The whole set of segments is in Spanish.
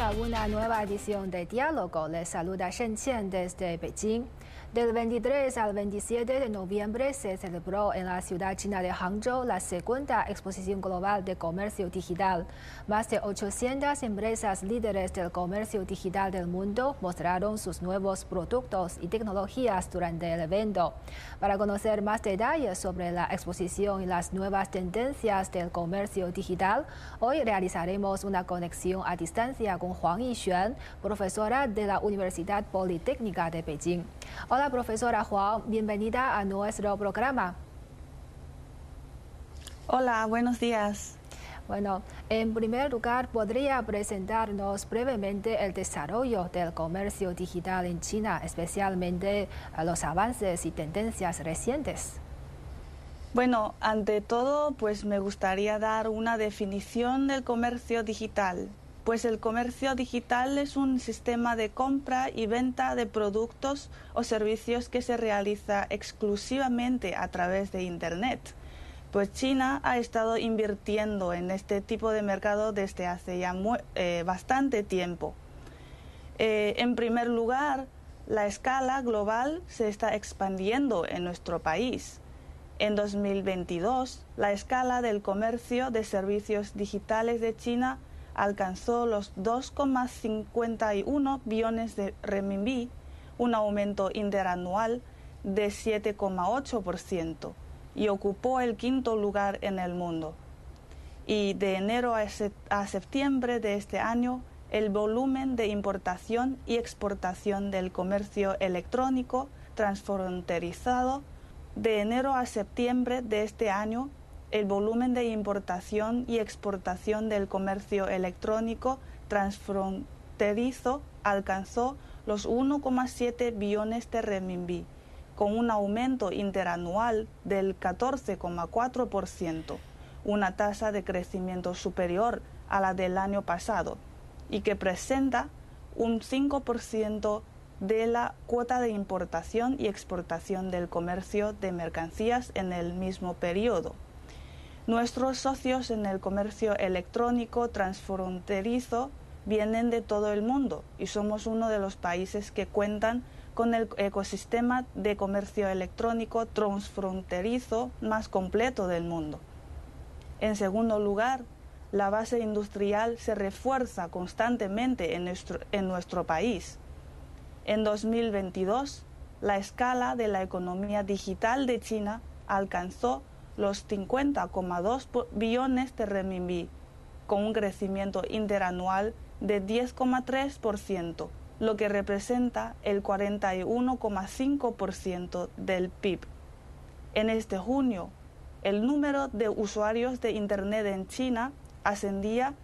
A una nueva edición de Diálogo. Les saluda Shen Qian desde Beijing. Del 23 al 27 de noviembre se celebró en la ciudad china de Hangzhou la segunda exposición global de comercio digital. Más de 800 empresas líderes del comercio digital del mundo mostraron sus nuevos productos y tecnologías durante el evento. Para conocer más detalles sobre la exposición y las nuevas tendencias del comercio digital, hoy realizaremos una conexión a distancia con Huang Yixuan, profesora de la Universidad Politécnica de Beijing. Hola, profesora Juan, bienvenida a nuestro programa. Hola, buenos días. Bueno, en primer lugar, ¿podría presentarnos brevemente el desarrollo del comercio digital en China, especialmente los avances y tendencias recientes? Bueno, ante todo, pues me gustaría dar una definición del comercio digital pues el comercio digital es un sistema de compra y venta de productos o servicios que se realiza exclusivamente a través de Internet. Pues China ha estado invirtiendo en este tipo de mercado desde hace ya eh, bastante tiempo. Eh, en primer lugar, la escala global se está expandiendo en nuestro país. En 2022, la escala del comercio de servicios digitales de China alcanzó los 2,51 billones de renminbi, un aumento interanual de 7,8% y ocupó el quinto lugar en el mundo. Y de enero a, septiembre de este año, el volumen de importación y exportación del comercio electrónico transfronterizado de enero a septiembre de este año el volumen de importación y exportación del comercio electrónico transfronterizo alcanzó los 1,7 billones de renminbi, con un aumento interanual del 14,4%, una tasa de crecimiento superior a la del año pasado y que presenta un 5% de la cuota de importación y exportación del comercio de mercancías en el mismo periodo. Nuestros socios en el comercio electrónico transfronterizo vienen de todo el mundo y somos uno de los países que cuentan con el ecosistema de comercio electrónico transfronterizo más completo del mundo. En segundo lugar, la base industrial se refuerza constantemente en nuestro, en nuestro país. En 2022, la escala de la economía digital de China alcanzó los 50,2 billones de renminbi, con un crecimiento interanual de 10,3%, lo que representa el 41,5% del PIB. En este junio, el número de usuarios de Internet en China ascendía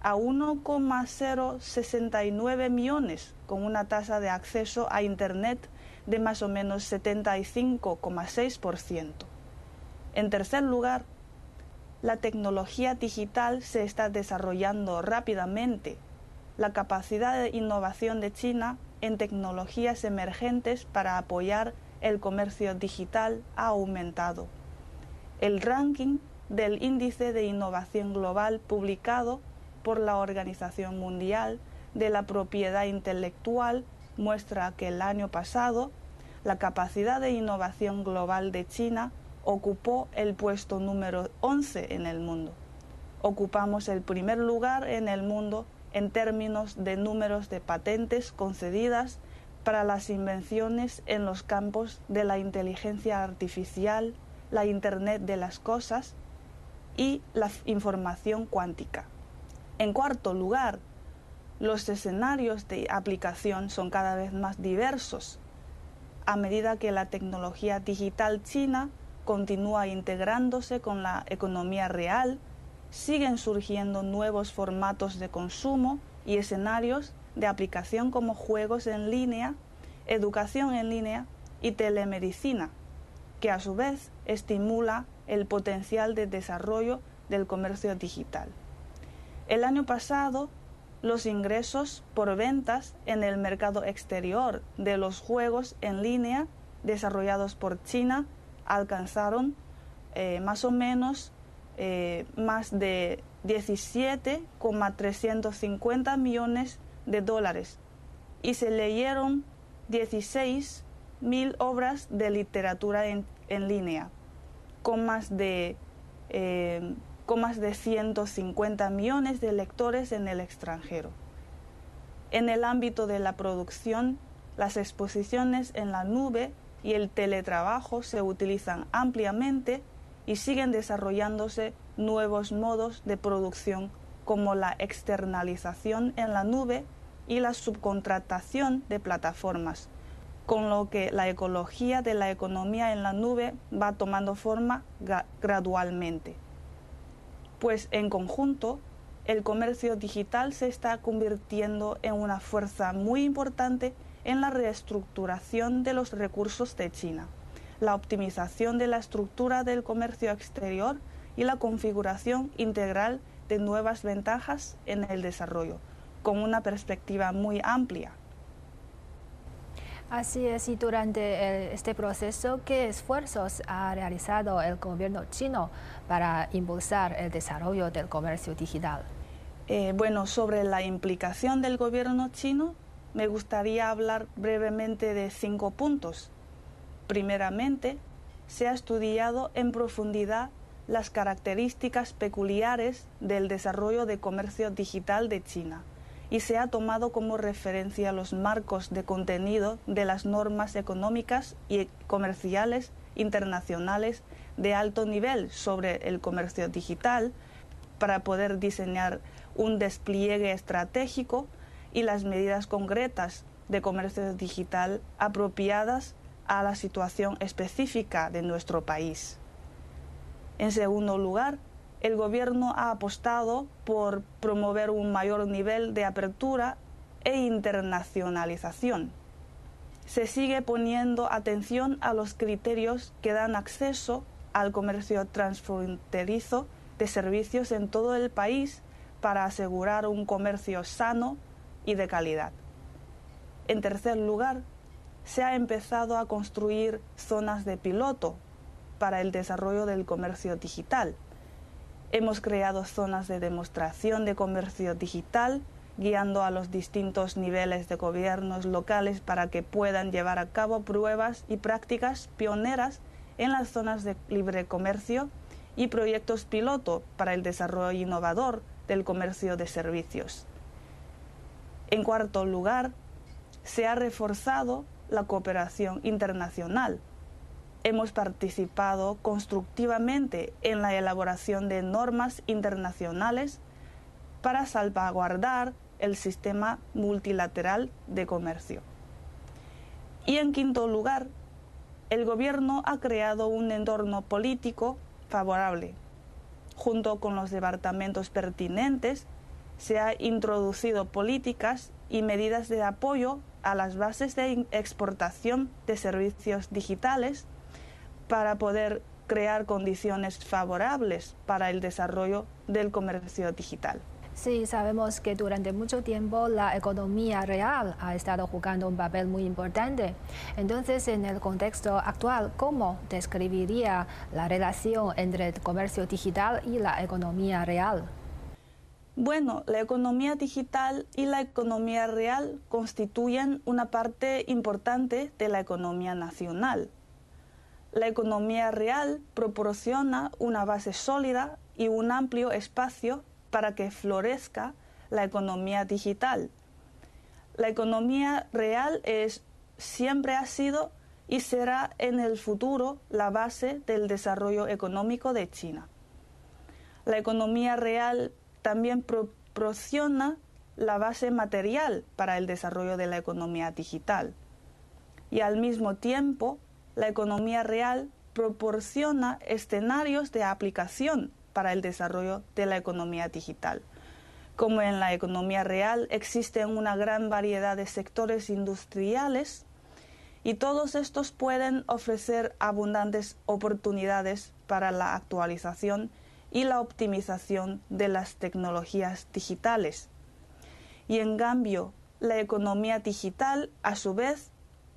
a 1,069 millones, con una tasa de acceso a Internet de más o menos 75,6%. En tercer lugar, la tecnología digital se está desarrollando rápidamente. La capacidad de innovación de China en tecnologías emergentes para apoyar el comercio digital ha aumentado. El ranking del Índice de Innovación Global publicado por la Organización Mundial de la Propiedad Intelectual muestra que el año pasado la capacidad de innovación global de China ocupó el puesto número 11 en el mundo. Ocupamos el primer lugar en el mundo en términos de números de patentes concedidas para las invenciones en los campos de la inteligencia artificial, la Internet de las Cosas y la información cuántica. En cuarto lugar, los escenarios de aplicación son cada vez más diversos. A medida que la tecnología digital china continúa integrándose con la economía real, siguen surgiendo nuevos formatos de consumo y escenarios de aplicación como juegos en línea, educación en línea y telemedicina, que a su vez estimula el potencial de desarrollo del comercio digital. El año pasado, los ingresos por ventas en el mercado exterior de los juegos en línea desarrollados por China alcanzaron eh, más o menos eh, más de 17,350 millones de dólares y se leyeron 16 mil obras de literatura en, línea con más de eh, con más de 150 millones de lectores en el extranjero. En el ámbito de la producción, las exposiciones en la nube y el teletrabajo se utilizan ampliamente y siguen desarrollándose nuevos modos de producción como la externalización en la nube y la subcontratación de plataformas, con lo que la ecología de la economía en la nube va tomando forma gradualmente. Pues en conjunto, el comercio digital se está convirtiendo en una fuerza muy importante en la reestructuración de los recursos de China, la optimización de la estructura del comercio exterior y la configuración integral de nuevas ventajas en el desarrollo, con una perspectiva muy amplia. Así es, y durante este proceso, ¿qué esfuerzos ha realizado el gobierno chino para impulsar el desarrollo del comercio digital? Eh, bueno, sobre la implicación del gobierno chino, me gustaría hablar brevemente de cinco puntos. Primeramente, se ha estudiado en profundidad las características peculiares del desarrollo de comercio digital de China y se ha tomado como referencia los marcos de contenido de las normas económicas y comerciales internacionales de alto nivel sobre el comercio digital para poder diseñar un despliegue estratégico y las medidas concretas de comercio digital apropiadas a la situación específica de nuestro país. En segundo lugar, el Gobierno ha apostado por promover un mayor nivel de apertura e internacionalización. Se sigue poniendo atención a los criterios que dan acceso al comercio transfronterizo de servicios en todo el país para asegurar un comercio sano y de calidad. En tercer lugar, se ha empezado a construir zonas de piloto para el desarrollo del comercio digital. Hemos creado zonas de demostración de comercio digital, guiando a los distintos niveles de gobiernos locales para que puedan llevar a cabo pruebas y prácticas pioneras en las zonas de libre comercio y proyectos piloto para el desarrollo innovador del comercio de servicios. En cuarto lugar, se ha reforzado la cooperación internacional. Hemos participado constructivamente en la elaboración de normas internacionales para salvaguardar el sistema multilateral de comercio. Y en quinto lugar, el Gobierno ha creado un entorno político favorable. Junto con los departamentos pertinentes, se han introducido políticas y medidas de apoyo a las bases de exportación de servicios digitales para poder crear condiciones favorables para el desarrollo del comercio digital. Sí, sabemos que durante mucho tiempo la economía real ha estado jugando un papel muy importante. Entonces, en el contexto actual, ¿cómo describiría la relación entre el comercio digital y la economía real? Bueno, la economía digital y la economía real constituyen una parte importante de la economía nacional. La economía real proporciona una base sólida y un amplio espacio para que florezca la economía digital. La economía real es, siempre ha sido y será en el futuro la base del desarrollo económico de China. La economía real también proporciona la base material para el desarrollo de la economía digital. Y al mismo tiempo, la economía real proporciona escenarios de aplicación para el desarrollo de la economía digital. Como en la economía real existen una gran variedad de sectores industriales y todos estos pueden ofrecer abundantes oportunidades para la actualización y la optimización de las tecnologías digitales. Y en cambio, la economía digital, a su vez,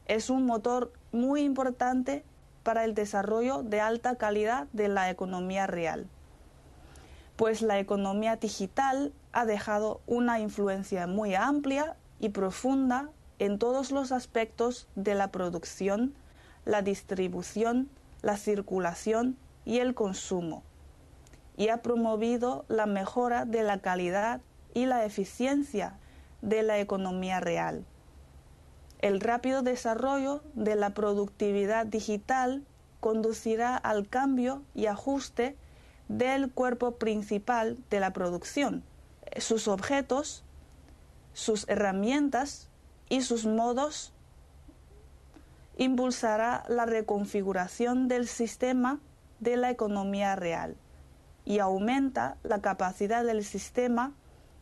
es un motor muy importante para el desarrollo de alta calidad de la economía real. pues la economía digital ha dejado una influencia muy amplia y profunda en todos los aspectos de la producción, la distribución, la circulación y el consumo, y ha promovido la mejora de la calidad y la eficiencia de la economía real. El rápido desarrollo de la productividad digital conducirá al cambio y ajuste del cuerpo principal de la producción, sus objetos, sus herramientas y sus modos impulsará la reconfiguración del sistema de la economía real y aumenta la capacidad del sistema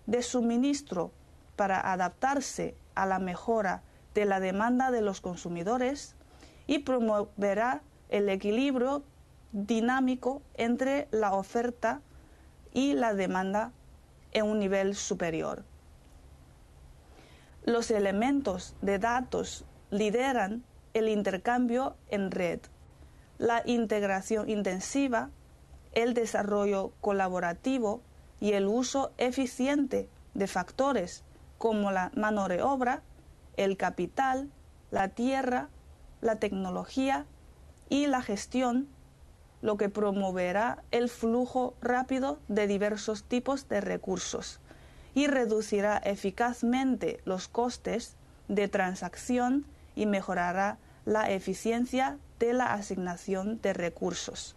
de suministro para adaptarse a la mejora de la demanda de los consumidores y promoverá el equilibrio dinámico entre la oferta y la demanda en un nivel superior. Los elementos de datos lideran el intercambio en red, la integración intensiva, el desarrollo colaborativo y el uso eficiente de factores como la mano de obra, el capital, la tierra, la tecnología y la gestión, lo que promoverá el flujo rápido de diversos tipos de recursos y reducirá eficazmente los costes de transacción y mejorará la eficiencia de la asignación de recursos.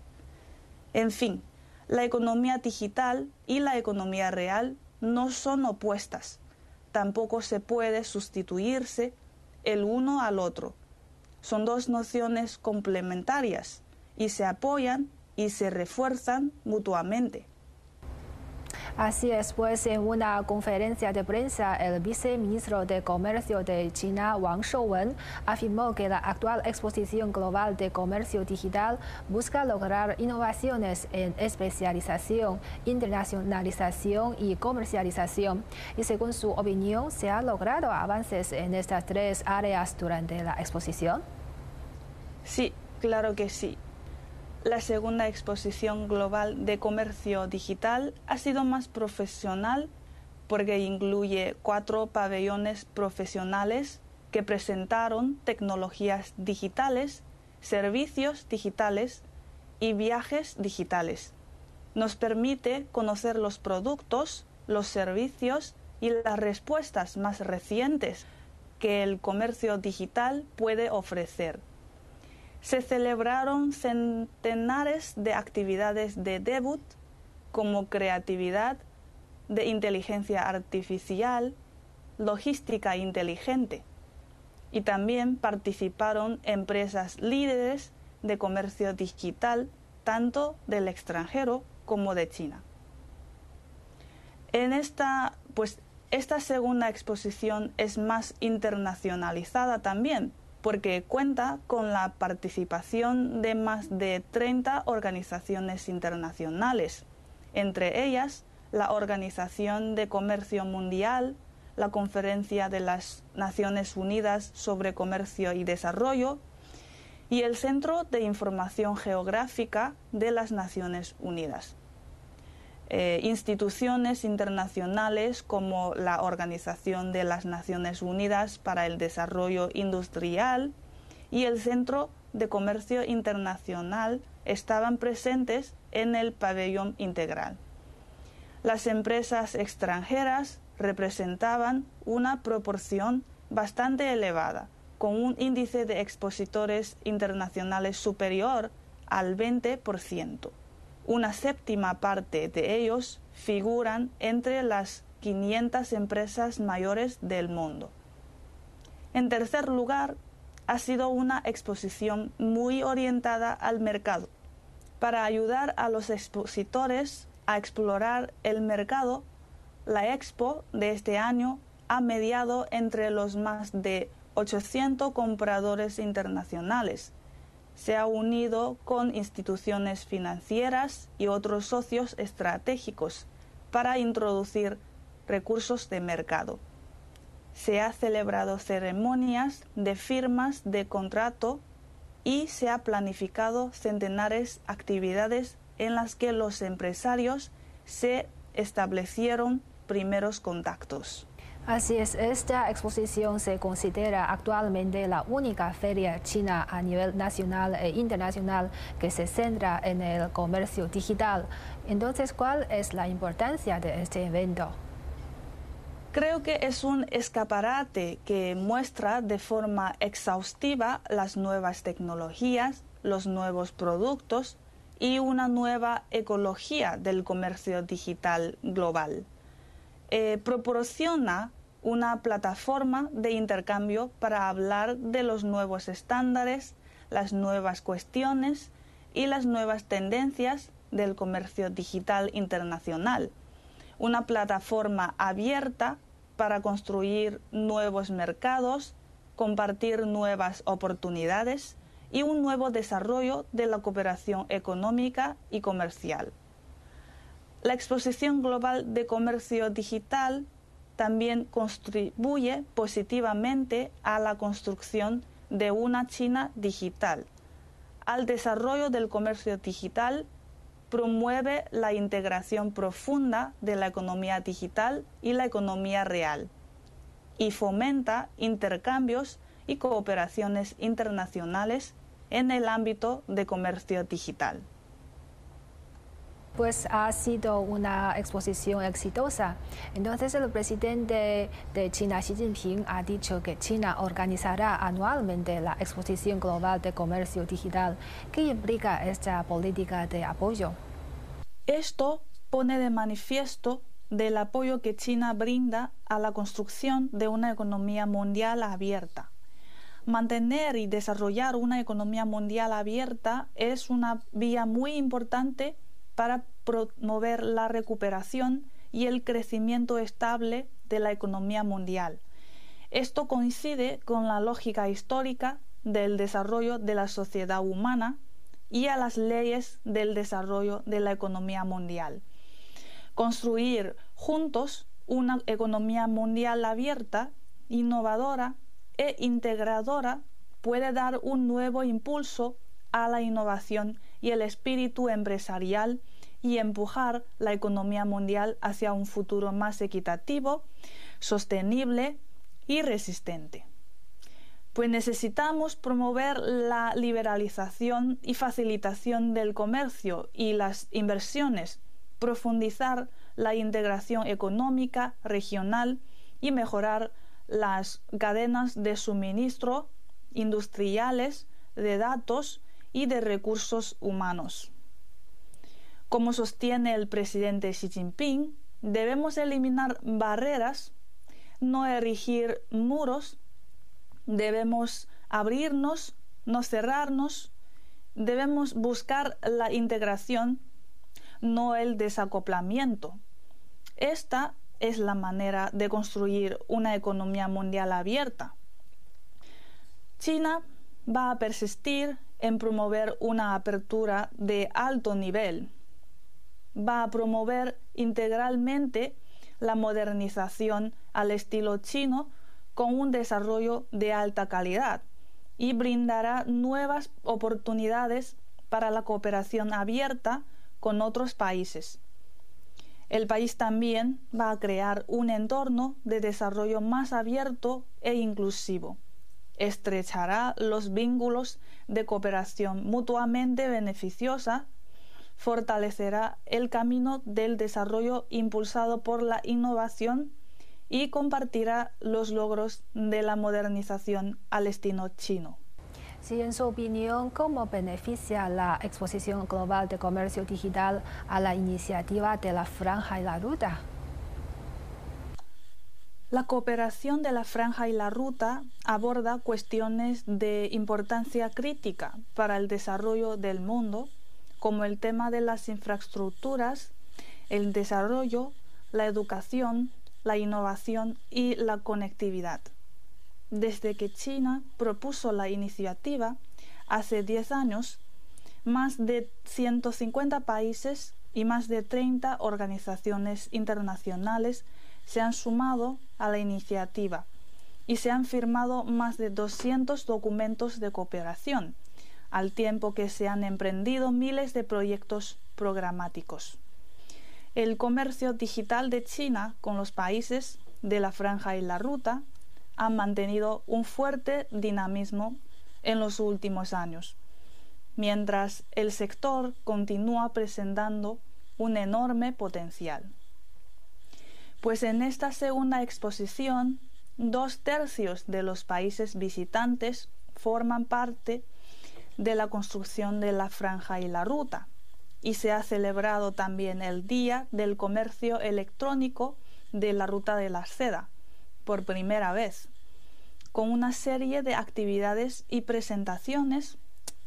En fin, la economía digital y la economía real no son opuestas. Tampoco se puede sustituirse el uno al otro. Son dos nociones complementarias y se apoyan y se refuerzan mutuamente. Así es, pues en una conferencia de prensa, el viceministro de Comercio de China, Wang Shouwen, afirmó que la actual exposición global de comercio digital busca lograr innovaciones en especialización, internacionalización y comercialización. Y según su opinión, ¿se han logrado avances en estas tres áreas durante la exposición? Sí, claro que sí. La segunda exposición global de comercio digital ha sido más profesional porque incluye cuatro pabellones profesionales que presentaron tecnologías digitales, servicios digitales y viajes digitales. Nos permite conocer los productos, los servicios y las respuestas más recientes que el comercio digital puede ofrecer se celebraron centenares de actividades de debut como creatividad, de inteligencia artificial, logística inteligente. Y también participaron empresas líderes de comercio digital, tanto del extranjero como de China. En esta, pues, esta segunda exposición es más internacionalizada también, porque cuenta con la participación de más de 30 organizaciones internacionales, entre ellas la Organización de Comercio Mundial, la Conferencia de las Naciones Unidas sobre Comercio y Desarrollo y el Centro de Información Geográfica de las Naciones Unidas. Eh, instituciones internacionales como la Organización de las Naciones Unidas para el Desarrollo Industrial y el Centro de Comercio Internacional estaban presentes en el pabellón integral. Las empresas extranjeras representaban una proporción bastante elevada, con un índice de expositores internacionales superior al 20% una séptima parte de ellos figuran entre las 500 empresas mayores del mundo. En tercer lugar, ha sido una exposición muy orientada al mercado. Para ayudar a los expositores a explorar el mercado, la expo de este año ha mediado entre los más de 800 compradores internacionales se ha unido con instituciones financieras y otros socios estratégicos para introducir recursos de mercado. Se ha celebrado ceremonias de firmas de contrato y se ha planificado centenares actividades en las que los empresarios se establecieron primeros contactos. Así es, esta exposición se considera actualmente la única feria china a nivel nacional e internacional que se centra en el comercio digital. Entonces, ¿cuál es la importancia de este evento? Creo que es un escaparate que muestra de forma exhaustiva las nuevas tecnologías, los nuevos productos y una nueva ecología del comercio digital global. Eh, proporciona una plataforma de intercambio para hablar de los nuevos estándares, las nuevas cuestiones y las nuevas tendencias del comercio digital internacional. Una plataforma abierta para construir nuevos mercados, compartir nuevas oportunidades y un nuevo desarrollo de la cooperación económica y comercial. La exposición global de comercio digital también contribuye positivamente a la construcción de una China digital. Al desarrollo del comercio digital promueve la integración profunda de la economía digital y la economía real y fomenta intercambios y cooperaciones internacionales en el ámbito de comercio digital. Pues ha sido una exposición exitosa. Entonces el presidente de China, Xi Jinping, ha dicho que China organizará anualmente la exposición global de comercio digital. ¿Qué implica esta política de apoyo? Esto pone de manifiesto del apoyo que China brinda a la construcción de una economía mundial abierta. Mantener y desarrollar una economía mundial abierta es una vía muy importante para promover la recuperación y el crecimiento estable de la economía mundial. Esto coincide con la lógica histórica del desarrollo de la sociedad humana y a las leyes del desarrollo de la economía mundial. Construir juntos una economía mundial abierta, innovadora e integradora puede dar un nuevo impulso a la innovación y el espíritu empresarial y empujar la economía mundial hacia un futuro más equitativo, sostenible y resistente. Pues necesitamos promover la liberalización y facilitación del comercio y las inversiones, profundizar la integración económica regional y mejorar las cadenas de suministro industriales de datos y de recursos humanos. Como sostiene el presidente Xi Jinping, debemos eliminar barreras, no erigir muros, debemos abrirnos, no cerrarnos, debemos buscar la integración, no el desacoplamiento. Esta es la manera de construir una economía mundial abierta. China va a persistir en promover una apertura de alto nivel. Va a promover integralmente la modernización al estilo chino con un desarrollo de alta calidad y brindará nuevas oportunidades para la cooperación abierta con otros países. El país también va a crear un entorno de desarrollo más abierto e inclusivo. Estrechará los vínculos de cooperación mutuamente beneficiosa, fortalecerá el camino del desarrollo impulsado por la innovación y compartirá los logros de la modernización al estilo chino. Si en su opinión, ¿cómo beneficia la exposición global de comercio digital a la iniciativa de la franja y la ruta? La cooperación de la franja y la ruta aborda cuestiones de importancia crítica para el desarrollo del mundo, como el tema de las infraestructuras, el desarrollo, la educación, la innovación y la conectividad. Desde que China propuso la iniciativa hace 10 años, más de 150 países y más de 30 organizaciones internacionales se han sumado a la iniciativa y se han firmado más de 200 documentos de cooperación, al tiempo que se han emprendido miles de proyectos programáticos. el comercio digital de China con los países de la franja y la ruta ha mantenido un fuerte dinamismo en los últimos años, mientras el sector continúa presentando un enorme potencial. Pues en esta segunda exposición, dos tercios de los países visitantes forman parte de la construcción de la franja y la ruta, y se ha celebrado también el Día del Comercio Electrónico de la Ruta de la Seda, por primera vez. Con una serie de actividades y presentaciones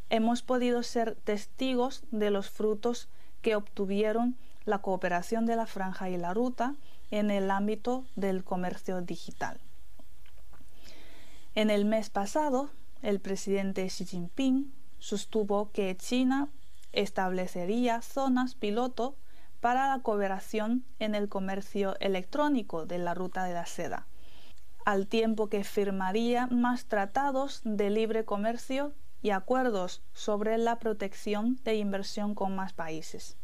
hemos podido ser testigos de los frutos que obtuvieron la cooperación de la franja y la ruta en el ámbito del comercio digital. En el mes pasado, el presidente Xi Jinping sostuvo que China establecería zonas piloto para la cooperación en el comercio electrónico de la ruta de la seda, al tiempo que firmaría más tratados de libre comercio y acuerdos sobre la protección de inversión con más países.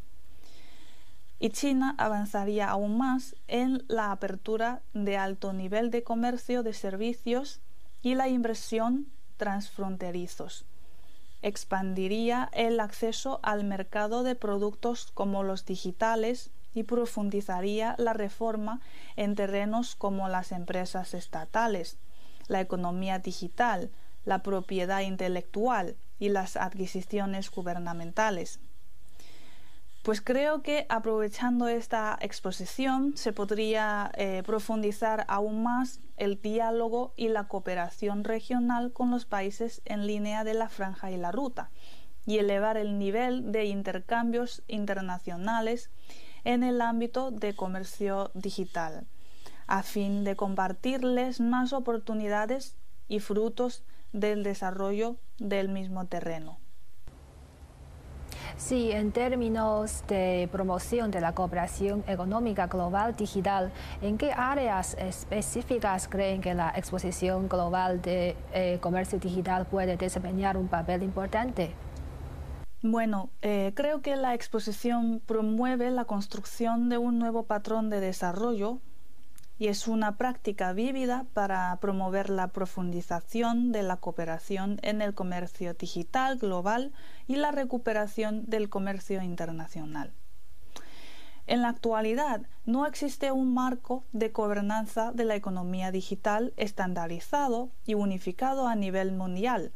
Y China avanzaría aún más en la apertura de alto nivel de comercio de servicios y la inversión transfronterizos expandiría el acceso al mercado de productos como los digitales y profundizaría la reforma en terrenos como las empresas estatales, la economía digital, la propiedad intelectual y las adquisiciones gubernamentales. Pues creo que aprovechando esta exposición se podría eh, profundizar aún más el diálogo y la cooperación regional con los países en línea de la franja y la ruta y elevar el nivel de intercambios internacionales en el ámbito de comercio digital, a fin de compartirles más oportunidades y frutos del desarrollo del mismo terreno. Sí, en términos de promoción de la cooperación económica global digital, ¿en qué áreas específicas creen que la exposición global de eh, comercio digital puede desempeñar un papel importante? Bueno, eh, creo que la exposición promueve la construcción de un nuevo patrón de desarrollo y es una práctica vívida para promover la profundización de la cooperación en el comercio digital global y la recuperación del comercio internacional. En la actualidad no existe un marco de gobernanza de la economía digital estandarizado y unificado a nivel mundial.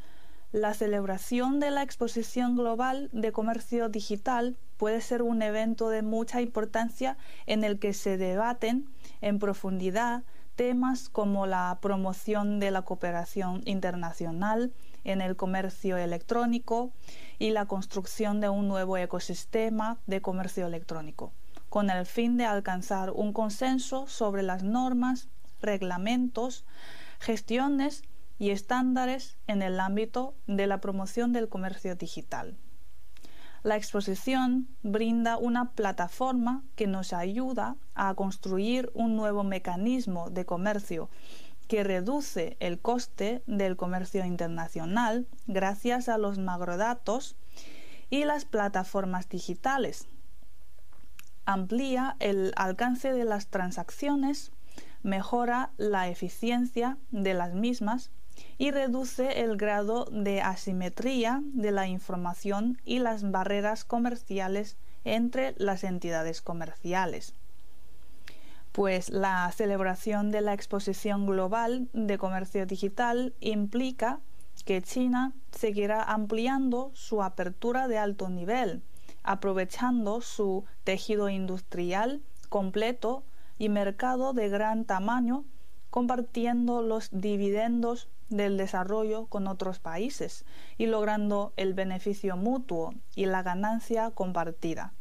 La celebración de la Exposición Global de Comercio Digital puede ser un evento de mucha importancia en el que se debaten en profundidad temas como la promoción de la cooperación internacional en el comercio electrónico y la construcción de un nuevo ecosistema de comercio electrónico, con el fin de alcanzar un consenso sobre las normas, reglamentos, gestiones y estándares en el ámbito de la promoción del comercio digital. La exposición brinda una plataforma que nos ayuda a construir un nuevo mecanismo de comercio que reduce el coste del comercio internacional gracias a los macrodatos y las plataformas digitales. Amplía el alcance de las transacciones, mejora la eficiencia de las mismas y reduce el grado de asimetría de la información y las barreras comerciales entre las entidades comerciales. Pues la celebración de la Exposición Global de Comercio Digital implica que China seguirá ampliando su apertura de alto nivel, aprovechando su tejido industrial completo y mercado de gran tamaño, compartiendo los dividendos del desarrollo con otros países y logrando el beneficio mutuo y la ganancia compartida.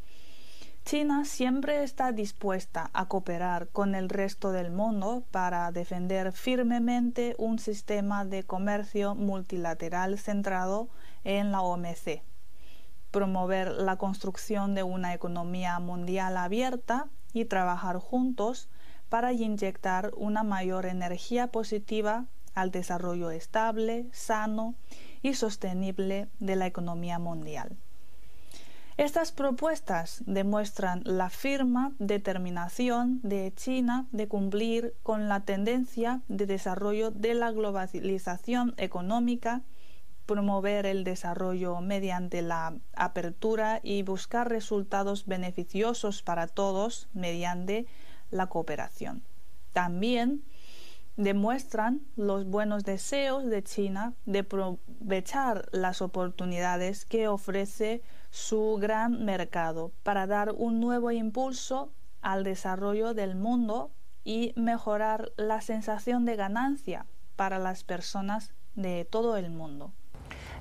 China siempre está dispuesta a cooperar con el resto del mundo para defender firmemente un sistema de comercio multilateral centrado en la OMC, promover la construcción de una economía mundial abierta y trabajar juntos para inyectar una mayor energía positiva al desarrollo estable, sano y sostenible de la economía mundial. Estas propuestas demuestran la firma determinación de China de cumplir con la tendencia de desarrollo de la globalización económica, promover el desarrollo mediante la apertura y buscar resultados beneficiosos para todos mediante la cooperación. También demuestran los buenos deseos de China de aprovechar las oportunidades que ofrece su gran mercado para dar un nuevo impulso al desarrollo del mundo y mejorar la sensación de ganancia para las personas de todo el mundo.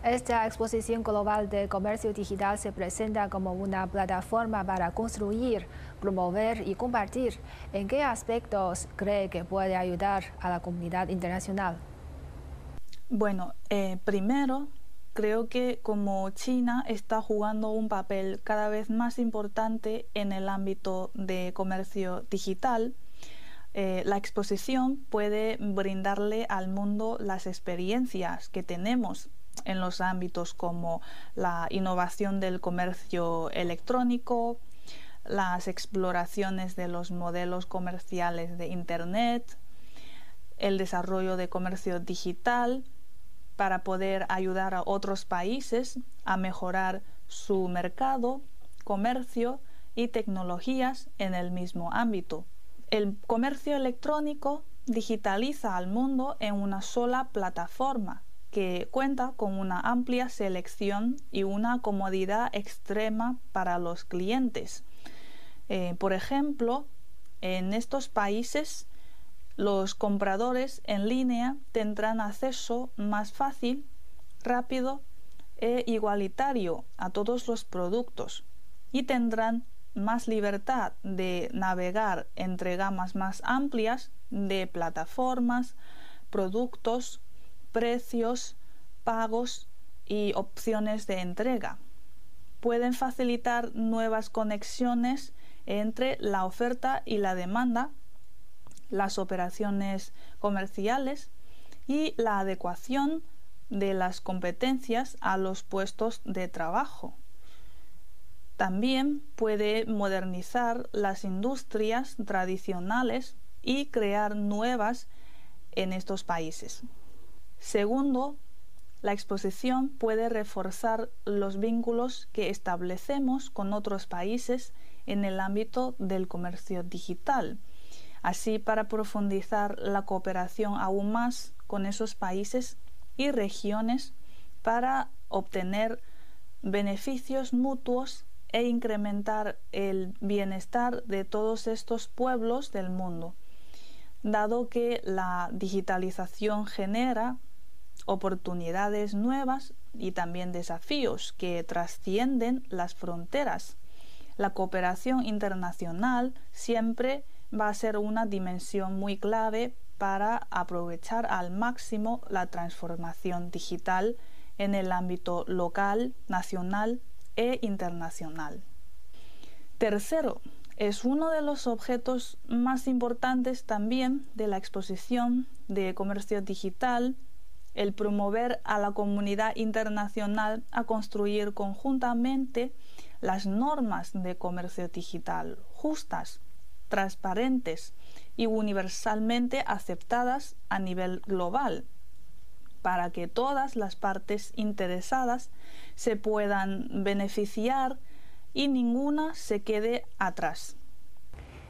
Esta exposición global de comercio digital se presenta como una plataforma para construir, promover y compartir. ¿En qué aspectos cree que puede ayudar a la comunidad internacional? Bueno, eh, primero creo que como China está jugando un papel cada vez más importante en el ámbito de comercio digital, eh, la exposición puede brindarle al mundo las experiencias que tenemos en los ámbitos como la innovación del comercio electrónico, las exploraciones de los modelos comerciales de Internet, el desarrollo de comercio digital, para poder ayudar a otros países a mejorar su mercado, comercio y tecnologías en el mismo ámbito. El comercio electrónico digitaliza al mundo en una sola plataforma que cuenta con una amplia selección y una comodidad extrema para los clientes. Eh, por ejemplo, en estos países los compradores en línea tendrán acceso más fácil, rápido e igualitario a todos los productos y tendrán más libertad de navegar entre gamas más amplias de plataformas, productos, precios, pagos y opciones de entrega. Pueden facilitar nuevas conexiones entre la oferta y la demanda las operaciones comerciales y la adecuación de las competencias a los puestos de trabajo. También puede modernizar las industrias tradicionales y crear nuevas en estos países. Segundo, la exposición puede reforzar los vínculos que establecemos con otros países en el ámbito del comercio digital así para profundizar la cooperación aún más con esos países y regiones para obtener beneficios mutuos e incrementar el bienestar de todos estos pueblos del mundo, dado que la digitalización genera oportunidades nuevas y también desafíos que trascienden las fronteras. La cooperación internacional siempre va a ser una dimensión muy clave para aprovechar al máximo la transformación digital en el ámbito local, nacional e internacional. Tercero, es uno de los objetos más importantes también de la exposición de comercio digital el promover a la comunidad internacional a construir conjuntamente las normas de comercio digital justas transparentes y universalmente aceptadas a nivel global para que todas las partes interesadas se puedan beneficiar y ninguna se quede atrás.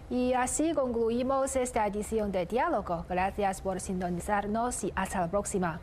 Y así concluimos esta edición de Diálogo. Gracias por sintonizarnos y hasta la próxima.